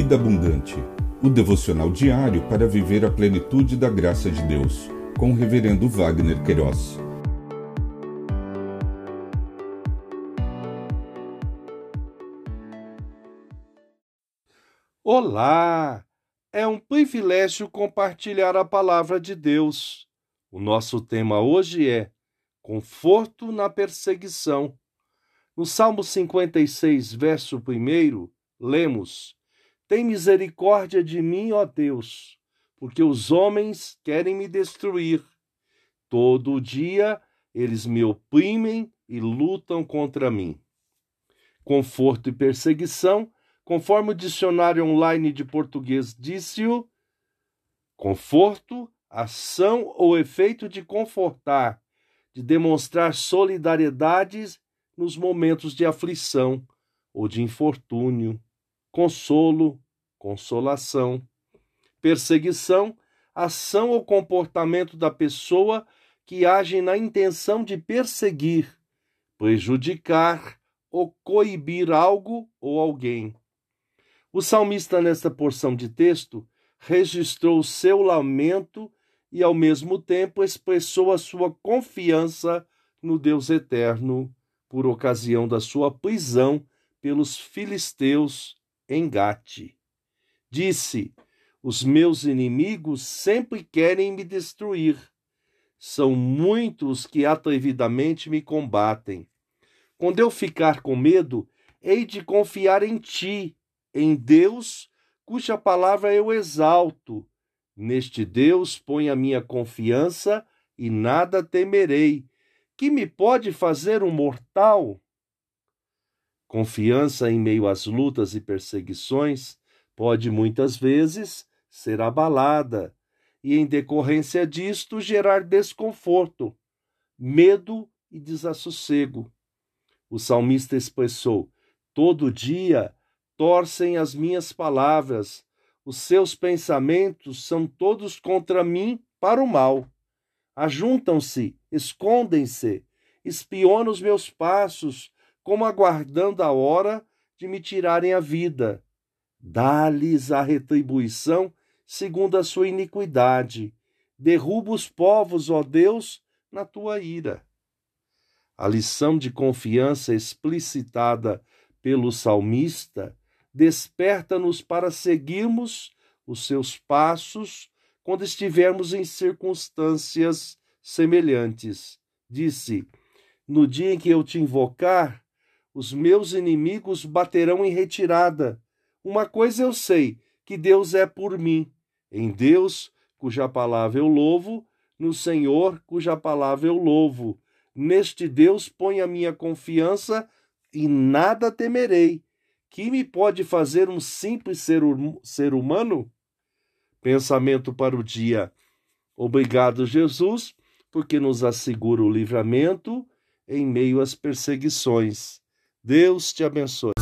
Vida Abundante, o devocional diário para viver a plenitude da graça de Deus, com o Reverendo Wagner Queiroz. Olá! É um privilégio compartilhar a palavra de Deus. O nosso tema hoje é Conforto na Perseguição. No Salmo 56, verso 1, lemos: Tem misericórdia de mim, ó Deus, porque os homens querem me destruir. Todo dia eles me oprimem e lutam contra mim. Conforto e perseguição, conforme o dicionário online de português disse-o, conforto, ação ou efeito de confortar, de demonstrar solidariedade nos momentos de aflição ou de infortúnio, consolo, consolação, perseguição, ação ou comportamento da pessoa que age na intenção de perseguir, prejudicar ou coibir algo ou alguém. O salmista, nesta porção de texto, registrou seu lamento e, ao mesmo tempo, expressou a sua confiança no Deus eterno por ocasião da sua prisão pelos filisteus em Gate. Disse: Os meus inimigos sempre querem me destruir. São muitos que atrevidamente me combatem. Quando eu ficar com medo, hei de confiar em ti, em Deus, cuja palavra eu exalto. Neste Deus ponho a minha confiança e nada temerei. Que me pode fazer um mortal? Confiança em meio às lutas e perseguições pode muitas vezes ser abalada e, em decorrência disto, gerar desconforto, medo e desassossego. O salmista expressou: Todo dia torcem as minhas palavras, os seus pensamentos são todos contra mim para o mal ajuntam-se, escondem-se, espionam os meus passos, como aguardando a hora de me tirarem a vida. Dá-lhes a retribuição segundo a sua iniquidade. Derruba os povos, ó Deus, na tua ira. A lição de confiança explicitada pelo salmista desperta-nos para seguirmos os seus passos quando estivermos em circunstâncias semelhantes. Disse: No dia em que eu te invocar, os meus inimigos baterão em retirada. Uma coisa eu sei, que Deus é por mim. Em Deus, cuja palavra eu louvo, no Senhor, cuja palavra eu louvo. Neste Deus ponho a minha confiança e nada temerei. Que me pode fazer um simples ser, hum, ser humano? Pensamento para o dia. Obrigado, Jesus, porque nos assegura o livramento em meio às perseguições. Deus te abençoe.